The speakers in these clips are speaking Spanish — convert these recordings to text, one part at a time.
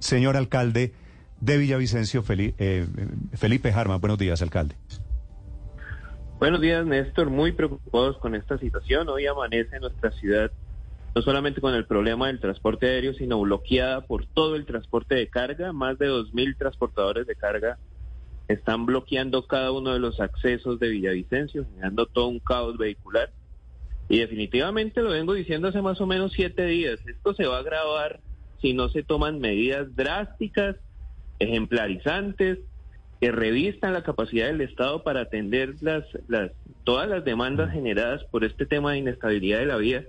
Señor alcalde de Villavicencio, eh, Felipe Jarma. Buenos días, alcalde. Buenos días, Néstor. Muy preocupados con esta situación. Hoy amanece nuestra ciudad no solamente con el problema del transporte aéreo, sino bloqueada por todo el transporte de carga. Más de 2.000 transportadores de carga están bloqueando cada uno de los accesos de Villavicencio, generando todo un caos vehicular. Y definitivamente lo vengo diciendo hace más o menos siete días. Esto se va a agravar si no se toman medidas drásticas, ejemplarizantes, que revistan la capacidad del Estado para atender las, las, todas las demandas generadas por este tema de inestabilidad de la vía,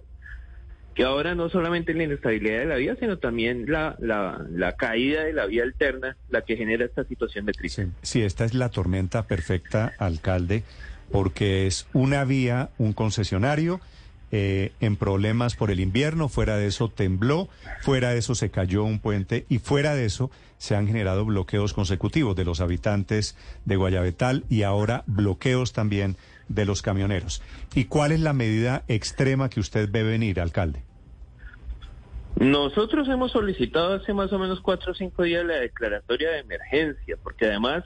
que ahora no solamente la inestabilidad de la vía, sino también la, la, caída de la vía alterna, la que genera esta situación de crisis. sí, esta es la tormenta perfecta, alcalde, porque es una vía, un concesionario, eh, en problemas por el invierno, fuera de eso tembló, fuera de eso se cayó un puente y fuera de eso se han generado bloqueos consecutivos de los habitantes de Guayabetal y ahora bloqueos también de los camioneros. ¿Y cuál es la medida extrema que usted ve venir, alcalde? Nosotros hemos solicitado hace más o menos cuatro o cinco días la declaratoria de emergencia, porque además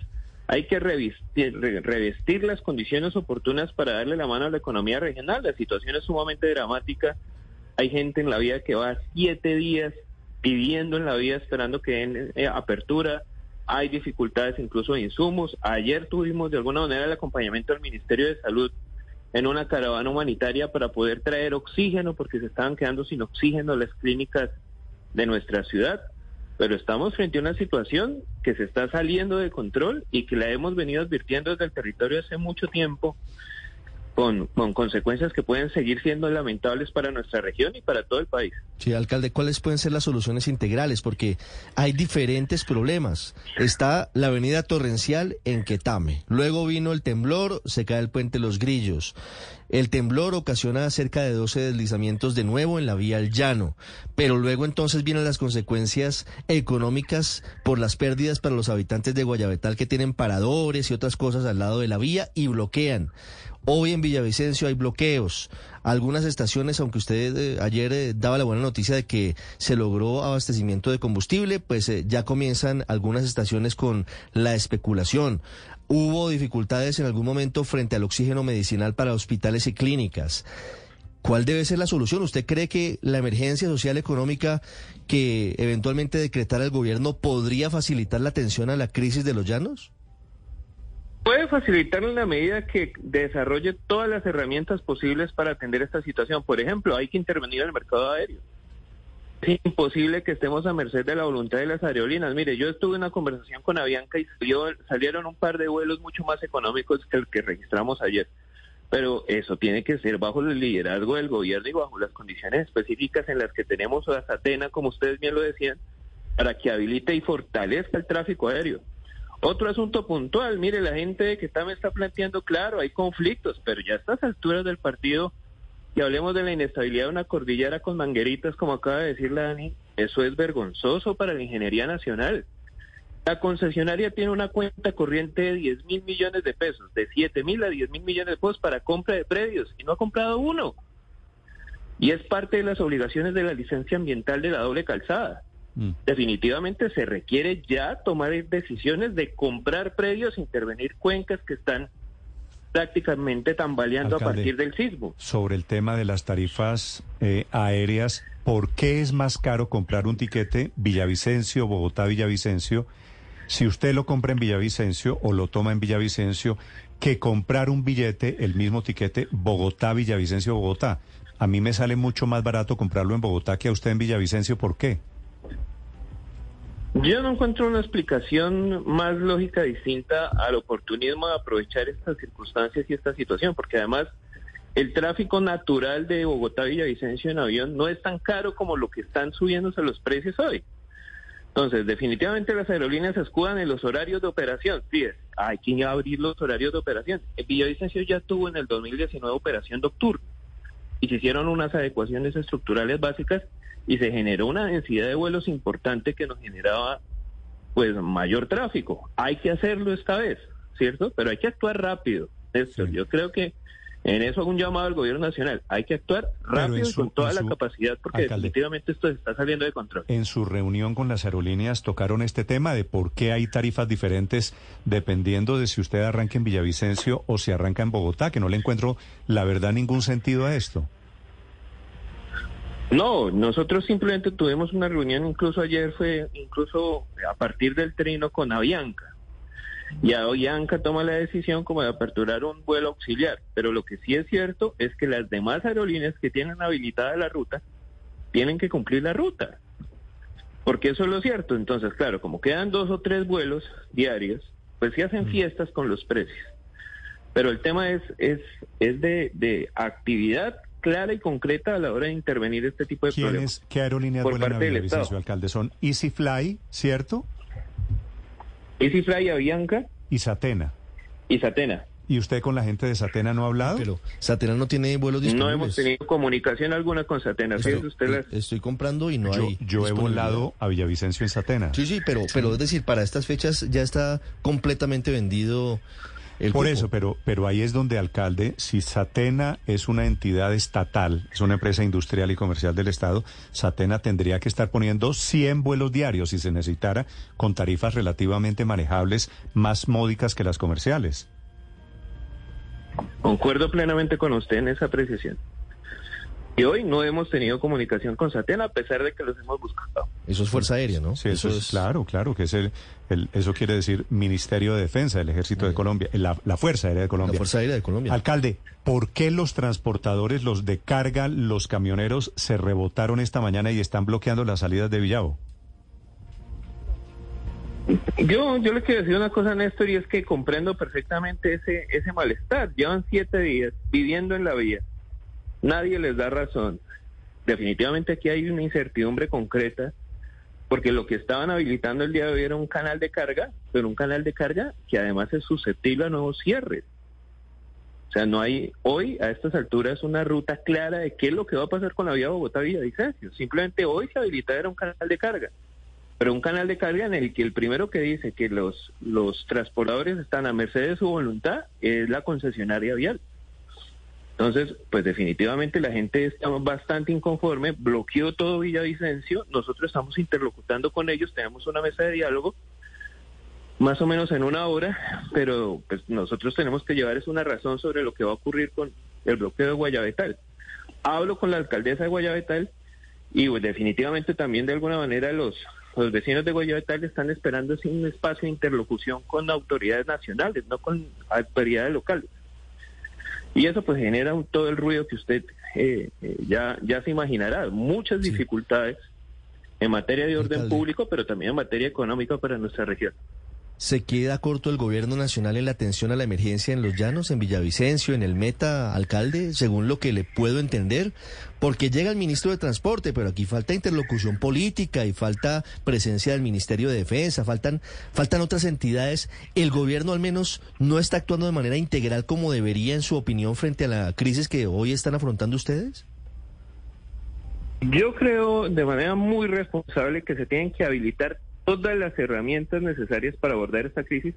hay que revestir, las condiciones oportunas para darle la mano a la economía regional. La situación es sumamente dramática. Hay gente en la vía que va siete días pidiendo en la vía, esperando que den eh, apertura. Hay dificultades incluso de insumos. Ayer tuvimos de alguna manera el acompañamiento del Ministerio de Salud en una caravana humanitaria para poder traer oxígeno porque se estaban quedando sin oxígeno las clínicas de nuestra ciudad pero estamos frente a una situación que se está saliendo de control y que la hemos venido advirtiendo desde el territorio hace mucho tiempo, con, con consecuencias que pueden seguir siendo lamentables para nuestra región y para todo el país. Sí, alcalde, ¿cuáles pueden ser las soluciones integrales? Porque hay diferentes problemas. Está la avenida Torrencial en Quetame. Luego vino el temblor, se cae el puente Los Grillos. El temblor ocasiona cerca de 12 deslizamientos de nuevo en la vía al llano. Pero luego entonces vienen las consecuencias económicas por las pérdidas para los habitantes de Guayabetal que tienen paradores y otras cosas al lado de la vía y bloquean. Hoy en Villavicencio hay bloqueos. Algunas estaciones, aunque usted eh, ayer eh, daba la buena noticia de que se logró abastecimiento de combustible, pues eh, ya comienzan algunas estaciones con la especulación. Hubo dificultades en algún momento frente al oxígeno medicinal para hospitales y clínicas. ¿Cuál debe ser la solución? ¿Usted cree que la emergencia social económica que eventualmente decretara el gobierno podría facilitar la atención a la crisis de los llanos? Puede facilitar en la medida que desarrolle todas las herramientas posibles para atender esta situación. Por ejemplo, hay que intervenir en el mercado aéreo. Es imposible que estemos a merced de la voluntad de las aerolíneas. Mire, yo estuve en una conversación con Avianca y salieron un par de vuelos mucho más económicos que el que registramos ayer. Pero eso tiene que ser bajo el liderazgo del gobierno y bajo las condiciones específicas en las que tenemos a Satena, como ustedes bien lo decían, para que habilite y fortalezca el tráfico aéreo. Otro asunto puntual, mire, la gente que está me está planteando, claro, hay conflictos, pero ya a estas alturas del partido, y hablemos de la inestabilidad de una cordillera con mangueritas, como acaba de decir la Dani, eso es vergonzoso para la ingeniería nacional. La concesionaria tiene una cuenta corriente de 10 mil millones de pesos, de 7 mil a 10 mil millones de pesos para compra de predios, y no ha comprado uno. Y es parte de las obligaciones de la licencia ambiental de la doble calzada. Mm. Definitivamente se requiere ya tomar decisiones de comprar predios, intervenir cuencas que están prácticamente tambaleando a partir del sismo. Sobre el tema de las tarifas eh, aéreas, ¿por qué es más caro comprar un tiquete Villavicencio, Bogotá-Villavicencio, si usted lo compra en Villavicencio o lo toma en Villavicencio, que comprar un billete, el mismo tiquete Bogotá-Villavicencio-Bogotá? A mí me sale mucho más barato comprarlo en Bogotá que a usted en Villavicencio, ¿por qué? Yo no encuentro una explicación más lógica distinta al oportunismo de aprovechar estas circunstancias y esta situación, porque además el tráfico natural de Bogotá-Villavicencio en avión no es tan caro como lo que están subiéndose los precios hoy. Entonces, definitivamente las aerolíneas escudan en los horarios de operación. Sí, hay que abrir los horarios de operación. El Villavicencio ya tuvo en el 2019 operación nocturna y se hicieron unas adecuaciones estructurales básicas y se generó una densidad de vuelos importante que nos generaba pues mayor tráfico. Hay que hacerlo esta vez, ¿cierto? Pero hay que actuar rápido. Esto, Yo creo que En eso hago un llamado al gobierno nacional. Hay que actuar rápido y con toda la capacidad porque definitivamente esto está saliendo de control. En su reunión con las aerolíneas tocaron este tema de por qué hay tarifas diferentes dependiendo de si usted arranca en Villavicencio o si arranca en Bogotá, que no le encuentro la verdad ningún sentido a esto. No, nosotros simplemente tuvimos una reunión, incluso ayer fue incluso a partir del trino con Avianca y Avianca toma la decisión como de aperturar un vuelo auxiliar. Pero lo que sí es cierto es que las demás aerolíneas que tienen habilitada la ruta tienen que cumplir la ruta. Porque eso es lo cierto. Entonces, claro, como quedan dos o tres vuelos diarios, pues sí hacen mm. fiestas con los precios. Pero el tema es, es, es de, de actividad clara y concreta a la hora de intervenir este tipo de problemas. ¿Qué aerolíneas vuelan a Villavicencio, alcalde? Son EasyFly, ¿cierto? EasyFly, Avianca. Y Satena. Y Satena. ¿Y usted con la gente de Satena no ha hablado? Pero Satena no tiene vuelos disponibles. No hemos tenido comunicación alguna con Satena. Estoy, usted estoy comprando y no hay. Yo he volado a Villavicencio en Satena. Sí, sí, pero, pero es decir, para estas fechas ya está completamente vendido por eso, pero, pero ahí es donde, alcalde, si Satena es una entidad estatal, es una empresa industrial y comercial del Estado, Satena tendría que estar poniendo 100 vuelos diarios si se necesitara, con tarifas relativamente manejables, más módicas que las comerciales. Concuerdo plenamente con usted en esa apreciación. Y hoy no hemos tenido comunicación con Satena a pesar de que los hemos buscado. Eso es Fuerza Aérea, ¿no? Sí, eso, es, claro, claro, que es el, eso quiere decir Ministerio de Defensa del Ejército de Colombia, la, Fuerza Aérea de Colombia. La Fuerza Aérea de Colombia. Alcalde, ¿por qué los transportadores, los de carga, los camioneros se rebotaron esta mañana y están bloqueando las salidas de Villavo? Yo, yo le quiero decir una cosa, Néstor, y es que comprendo perfectamente ese, ese malestar. Llevan siete días viviendo en la vía Nadie les da razón. Definitivamente aquí hay una incertidumbre concreta, porque lo que estaban habilitando el día de hoy era un canal de carga, pero un canal de carga que además es susceptible a nuevos cierres. O sea, no hay hoy a estas alturas una ruta clara de qué es lo que va a pasar con la vía Bogotá-Villavicencio. Simplemente hoy se habilita era un canal de carga, pero un canal de carga en el que el primero que dice que los, los transportadores están a merced de su voluntad es la concesionaria vial. Entonces, pues definitivamente la gente está bastante inconforme, bloqueó todo Villavicencio, nosotros estamos interlocutando con ellos, tenemos una mesa de diálogo, más o menos en una hora, pero pues nosotros tenemos que llevar es una razón sobre lo que va a ocurrir con el bloqueo de Guayabetal. Hablo con la alcaldesa de Guayabetal y pues, definitivamente también de alguna manera los, los vecinos de Guayabetal están esperando un espacio de interlocución con autoridades nacionales, no con autoridades locales. Y eso pues genera todo el ruido que usted eh, eh, ya, ya se imaginará, muchas dificultades en materia de orden público, pero también en materia económica para nuestra región. ¿Se queda corto el gobierno nacional en la atención a la emergencia en los llanos, en Villavicencio, en el Meta, alcalde, según lo que le puedo entender? Porque llega el ministro de Transporte, pero aquí falta interlocución política y falta presencia del Ministerio de Defensa, faltan, faltan otras entidades. ¿El gobierno al menos no está actuando de manera integral como debería, en su opinión, frente a la crisis que hoy están afrontando ustedes? Yo creo de manera muy responsable que se tienen que habilitar todas las herramientas necesarias para abordar esta crisis,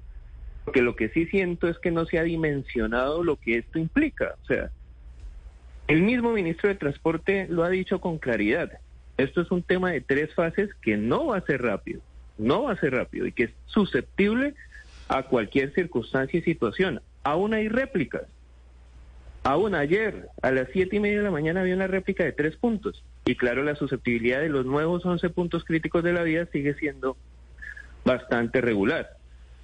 porque lo que sí siento es que no se ha dimensionado lo que esto implica. O sea, el mismo ministro de Transporte lo ha dicho con claridad. Esto es un tema de tres fases que no va a ser rápido, no va a ser rápido y que es susceptible a cualquier circunstancia y situación. Aún hay réplicas. Aún ayer, a las siete y media de la mañana, había una réplica de tres puntos. Y claro, la susceptibilidad de los nuevos 11 puntos críticos de la vida sigue siendo bastante regular.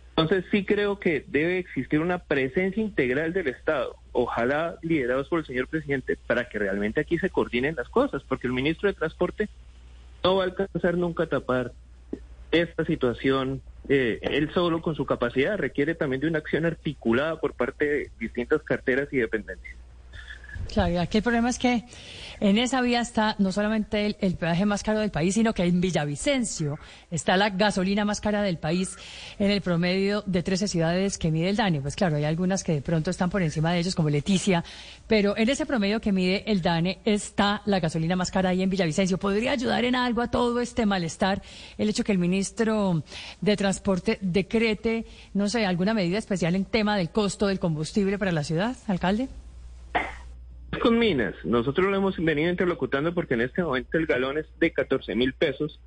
Entonces sí creo que debe existir una presencia integral del Estado, ojalá liderados por el señor presidente, para que realmente aquí se coordinen las cosas, porque el ministro de Transporte no va a alcanzar nunca a tapar esta situación. Eh, él solo con su capacidad requiere también de una acción articulada por parte de distintas carteras y dependencias. Claro, aquí el problema es que en esa vía está no solamente el, peaje más caro del país, sino que en Villavicencio está la gasolina más cara del país en el promedio de 13 ciudades que mide el DANE. Pues claro, hay algunas que de pronto están por encima de ellos, como Leticia, pero en ese promedio que mide el DANE está la gasolina más cara ahí en Villavicencio. ¿Podría ayudar en algo a todo este malestar el hecho que el ministro de Transporte decrete, no sé, alguna medida especial en tema del costo del combustible para la ciudad, alcalde? Con minas, nosotros lo hemos venido interlocutando porque en este momento el galón es de 14 mil pesos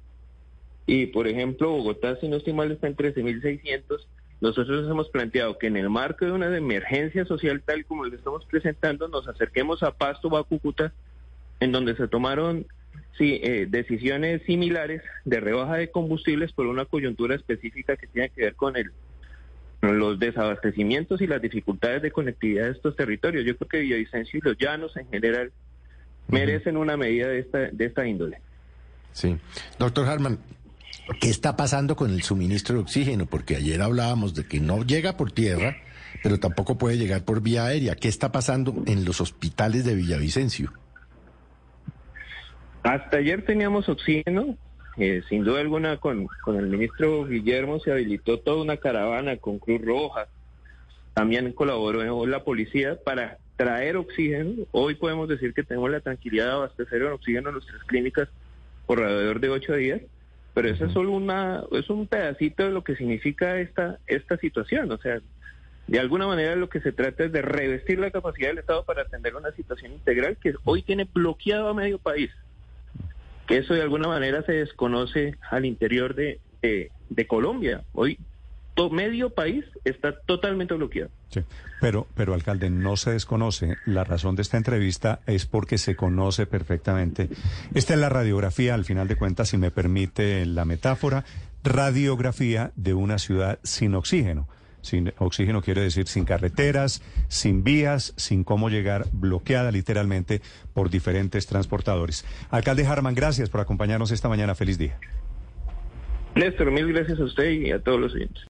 y, por ejemplo, Bogotá, si no estoy mal, está en 13 mil 600. Nosotros nos hemos planteado que en el marco de una emergencia social tal como le estamos presentando, nos acerquemos a Pasto o a Cúcuta, en donde se tomaron sí, eh, decisiones similares de rebaja de combustibles por una coyuntura específica que tiene que ver con el los desabastecimientos y las dificultades de conectividad de estos territorios. Yo creo que Villavicencio y los llanos en general merecen una medida de esta, de esta índole. Sí. Doctor Harman, ¿qué está pasando con el suministro de oxígeno? Porque ayer hablábamos de que no llega por tierra, pero tampoco puede llegar por vía aérea. ¿Qué está pasando en los hospitales de Villavicencio? Hasta ayer teníamos oxígeno, eh, sin duda alguna con, con el ministro Guillermo se habilitó toda una caravana con Cruz Roja, también colaboró la policía para traer oxígeno. Hoy podemos decir que tenemos la tranquilidad de abastecer el oxígeno en nuestras clínicas por alrededor de ocho días, pero eso es solo una, es un pedacito de lo que significa esta, esta situación. O sea, de alguna manera lo que se trata es de revestir la capacidad del Estado para atender una situación integral que hoy tiene bloqueado a medio país que eso de alguna manera se desconoce al interior de, Colombia. Hoy medio país está totalmente bloqueado. Sí, pero, pero alcalde, no se desconoce. La razón de esta entrevista es porque se conoce perfectamente. Esta es la radiografía, al final de cuentas, si me permite la metáfora, radiografía de una ciudad sin oxígeno. Sin oxígeno quiere decir sin carreteras, sin vías, sin cómo llegar, bloqueada literalmente por diferentes transportadores. Alcalde Harman, gracias por acompañarnos esta mañana. Feliz día. Néstor, mil gracias a usted y a todos los oyentes.